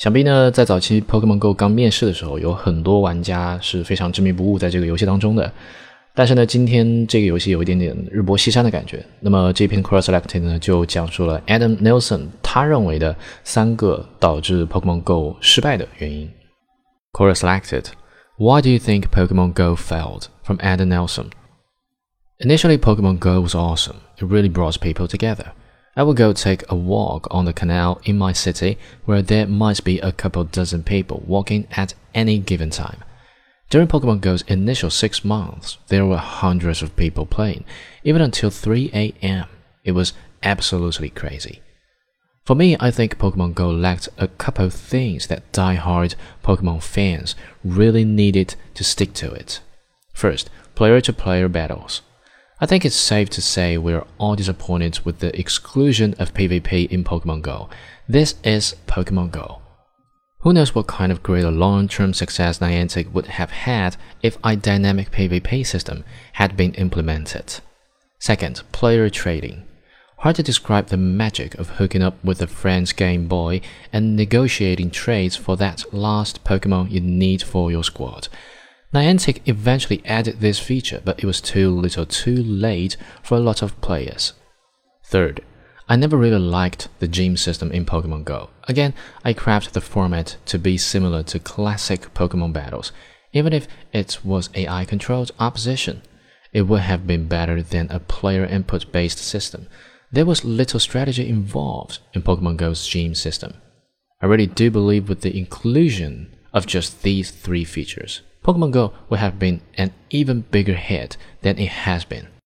想必呢，在早期 Pokemon Go 刚面世的时候，有很多玩家是非常执迷不悟在这个游戏当中的。但是呢，今天这个游戏有一点点日薄西山的感觉。那么这篇 Cross Selected 呢，就讲述了 Adam Nelson 他认为的三个导致 Pokemon Go 失败的原因。Cross Selected Why do you think Pokemon Go failed? From Adam Nelson. Initially, Pokemon Go was awesome. It really brought people together. I would go take a walk on the canal in my city where there might be a couple dozen people walking at any given time. During Pokemon Go's initial six months, there were hundreds of people playing, even until 3 a.m. It was absolutely crazy. For me, I think Pokemon Go lacked a couple things that die-hard Pokemon fans really needed to stick to it. First, player to player battles. I think it's safe to say we're all disappointed with the exclusion of PvP in Pokemon Go. This is Pokemon Go. Who knows what kind of greater long-term success Niantic would have had if a dynamic PvP system had been implemented. Second, player trading. Hard to describe the magic of hooking up with a friend's Game Boy and negotiating trades for that last Pokemon you need for your squad. Niantic eventually added this feature, but it was too little too late for a lot of players. Third, I never really liked the gym system in Pokemon Go. Again, I crafted the format to be similar to classic Pokemon battles. Even if it was AI controlled opposition, it would have been better than a player input based system. There was little strategy involved in Pokemon Go's gym system. I really do believe with the inclusion of just these three features, Pokemon Go would have been an even bigger hit than it has been.